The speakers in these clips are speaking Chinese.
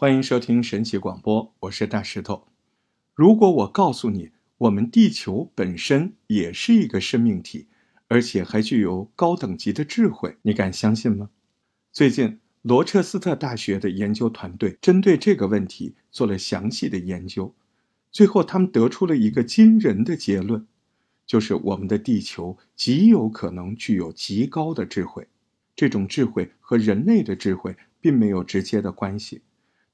欢迎收听神奇广播，我是大石头。如果我告诉你，我们地球本身也是一个生命体，而且还具有高等级的智慧，你敢相信吗？最近，罗彻斯特大学的研究团队针对这个问题做了详细的研究，最后他们得出了一个惊人的结论，就是我们的地球极有可能具有极高的智慧。这种智慧和人类的智慧并没有直接的关系。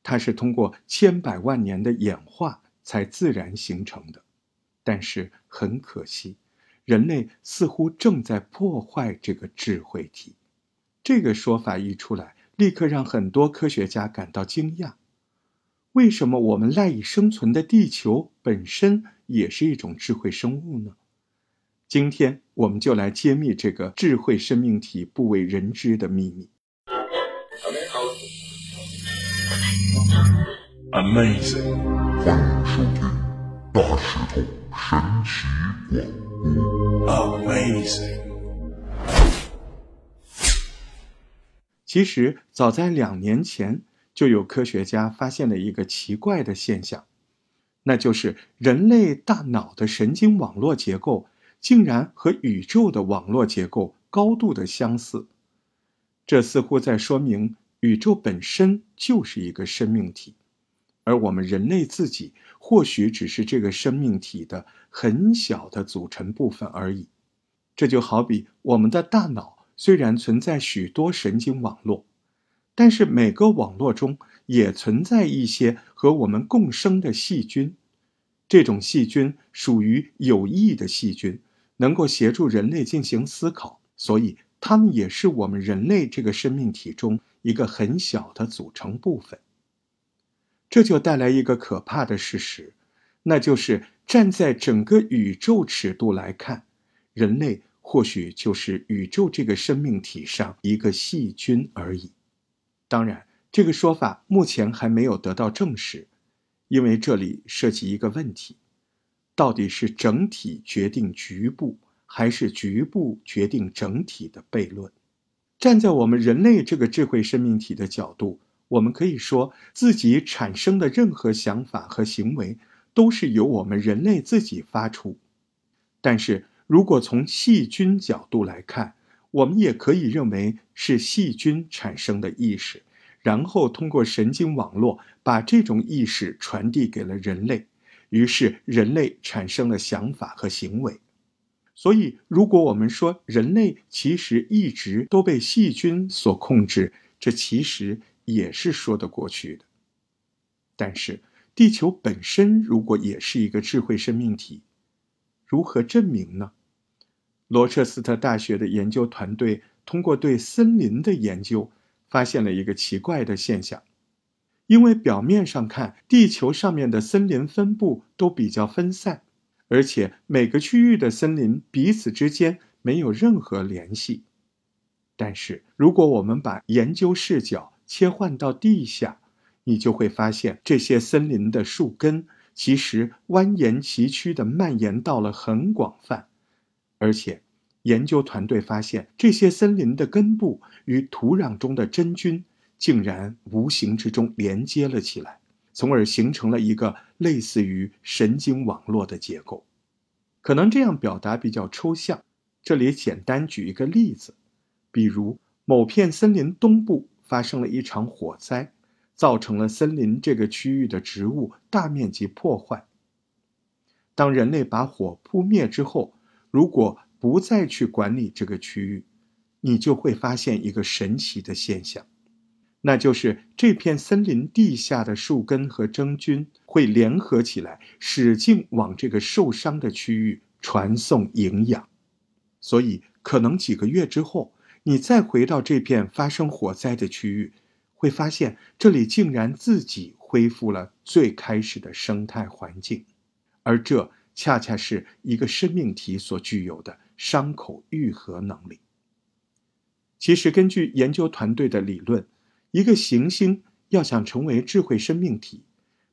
它是通过千百万年的演化才自然形成的，但是很可惜，人类似乎正在破坏这个智慧体。这个说法一出来，立刻让很多科学家感到惊讶：为什么我们赖以生存的地球本身也是一种智慧生物呢？今天我们就来揭秘这个智慧生命体不为人知的秘密。Amazing！欢迎收听大石头神奇广播。Amazing！其实早在两年前，就有科学家发现了一个奇怪的现象，那就是人类大脑的神经网络结构竟然和宇宙的网络结构高度的相似。这似乎在说明宇宙本身就是一个生命体。而我们人类自己或许只是这个生命体的很小的组成部分而已。这就好比我们的大脑虽然存在许多神经网络，但是每个网络中也存在一些和我们共生的细菌。这种细菌属于有益的细菌，能够协助人类进行思考，所以它们也是我们人类这个生命体中一个很小的组成部分。这就带来一个可怕的事实，那就是站在整个宇宙尺度来看，人类或许就是宇宙这个生命体上一个细菌而已。当然，这个说法目前还没有得到证实，因为这里涉及一个问题：到底是整体决定局部，还是局部决定整体的悖论？站在我们人类这个智慧生命体的角度。我们可以说，自己产生的任何想法和行为，都是由我们人类自己发出。但是如果从细菌角度来看，我们也可以认为是细菌产生的意识，然后通过神经网络把这种意识传递给了人类，于是人类产生了想法和行为。所以，如果我们说人类其实一直都被细菌所控制，这其实。也是说得过去的，但是地球本身如果也是一个智慧生命体，如何证明呢？罗彻斯特大学的研究团队通过对森林的研究，发现了一个奇怪的现象。因为表面上看，地球上面的森林分布都比较分散，而且每个区域的森林彼此之间没有任何联系。但是如果我们把研究视角，切换到地下，你就会发现这些森林的树根其实蜿蜒崎岖的蔓延到了很广泛，而且研究团队发现这些森林的根部与土壤中的真菌竟然无形之中连接了起来，从而形成了一个类似于神经网络的结构。可能这样表达比较抽象，这里简单举一个例子，比如某片森林东部。发生了一场火灾，造成了森林这个区域的植物大面积破坏。当人类把火扑灭之后，如果不再去管理这个区域，你就会发现一个神奇的现象，那就是这片森林地下的树根和真菌会联合起来，使劲往这个受伤的区域传送营养。所以，可能几个月之后。你再回到这片发生火灾的区域，会发现这里竟然自己恢复了最开始的生态环境，而这恰恰是一个生命体所具有的伤口愈合能力。其实，根据研究团队的理论，一个行星要想成为智慧生命体，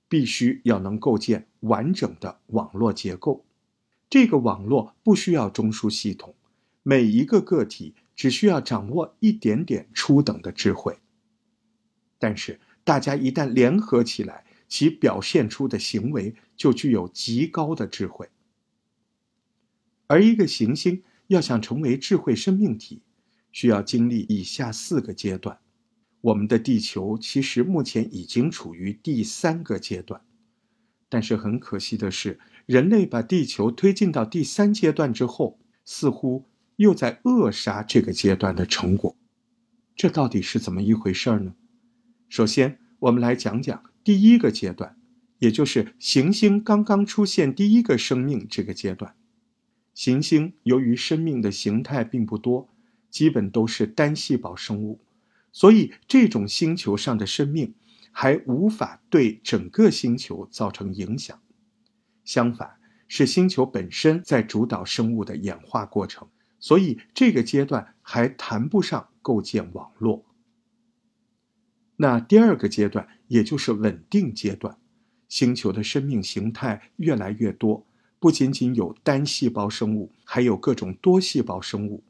必须要能构建完整的网络结构。这个网络不需要中枢系统，每一个个体。只需要掌握一点点初等的智慧，但是大家一旦联合起来，其表现出的行为就具有极高的智慧。而一个行星要想成为智慧生命体，需要经历以下四个阶段。我们的地球其实目前已经处于第三个阶段，但是很可惜的是，人类把地球推进到第三阶段之后，似乎又在扼杀这个阶段的成果。这到底是怎么一回事呢？首先，我们来讲讲第一个阶段，也就是行星刚刚出现第一个生命这个阶段。行星由于生命的形态并不多，基本都是单细胞生物。所以，这种星球上的生命还无法对整个星球造成影响。相反，是星球本身在主导生物的演化过程。所以，这个阶段还谈不上构建网络。那第二个阶段，也就是稳定阶段，星球的生命形态越来越多，不仅仅有单细胞生物，还有各种多细胞生物，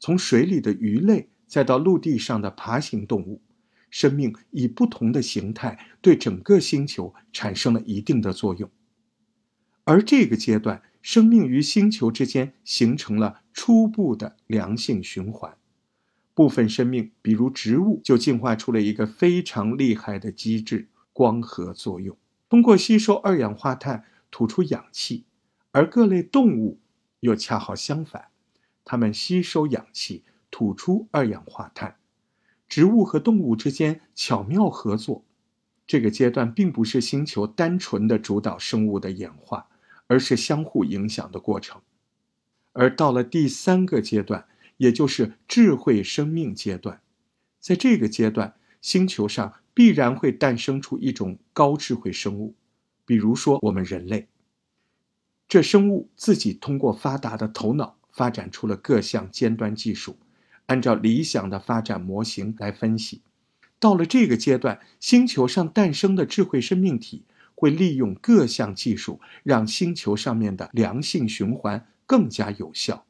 从水里的鱼类。再到陆地上的爬行动物，生命以不同的形态对整个星球产生了一定的作用。而这个阶段，生命与星球之间形成了初步的良性循环。部分生命，比如植物，就进化出了一个非常厉害的机制——光合作用，通过吸收二氧化碳吐出氧气；而各类动物又恰好相反，它们吸收氧气。吐出二氧化碳，植物和动物之间巧妙合作。这个阶段并不是星球单纯的主导生物的演化，而是相互影响的过程。而到了第三个阶段，也就是智慧生命阶段，在这个阶段，星球上必然会诞生出一种高智慧生物，比如说我们人类。这生物自己通过发达的头脑，发展出了各项尖端技术。按照理想的发展模型来分析，到了这个阶段，星球上诞生的智慧生命体会利用各项技术，让星球上面的良性循环更加有效。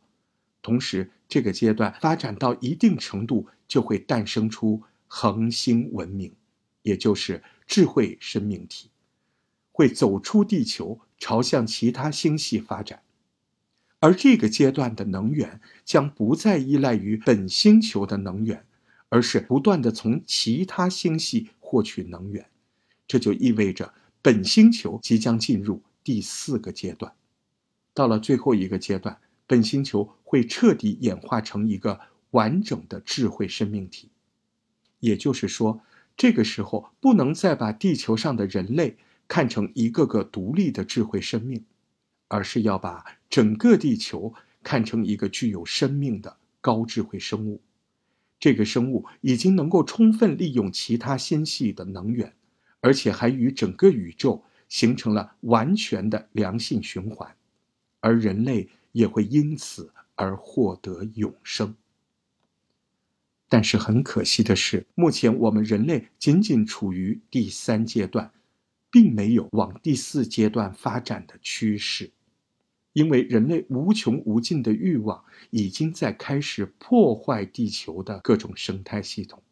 同时，这个阶段发展到一定程度，就会诞生出恒星文明，也就是智慧生命体，会走出地球，朝向其他星系发展。而这个阶段的能源将不再依赖于本星球的能源，而是不断的从其他星系获取能源。这就意味着本星球即将进入第四个阶段。到了最后一个阶段，本星球会彻底演化成一个完整的智慧生命体。也就是说，这个时候不能再把地球上的人类看成一个个独立的智慧生命。而是要把整个地球看成一个具有生命的高智慧生物，这个生物已经能够充分利用其他星系的能源，而且还与整个宇宙形成了完全的良性循环，而人类也会因此而获得永生。但是很可惜的是，目前我们人类仅仅处于第三阶段，并没有往第四阶段发展的趋势。因为人类无穷无尽的欲望已经在开始破坏地球的各种生态系统，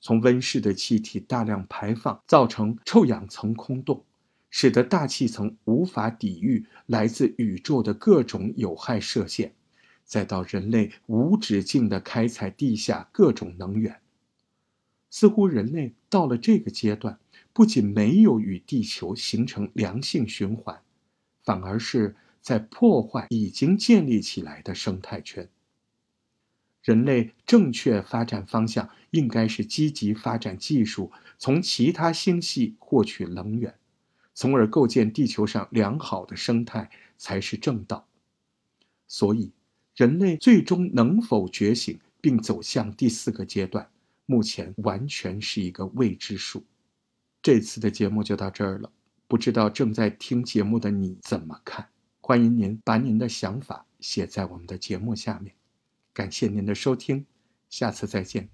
从温室的气体大量排放，造成臭氧层空洞，使得大气层无法抵御来自宇宙的各种有害射线，再到人类无止境的开采地下各种能源，似乎人类到了这个阶段，不仅没有与地球形成良性循环，反而是。在破坏已经建立起来的生态圈。人类正确发展方向应该是积极发展技术，从其他星系获取能源，从而构建地球上良好的生态才是正道。所以，人类最终能否觉醒并走向第四个阶段，目前完全是一个未知数。这次的节目就到这儿了，不知道正在听节目的你怎么看？欢迎您把您的想法写在我们的节目下面，感谢您的收听，下次再见。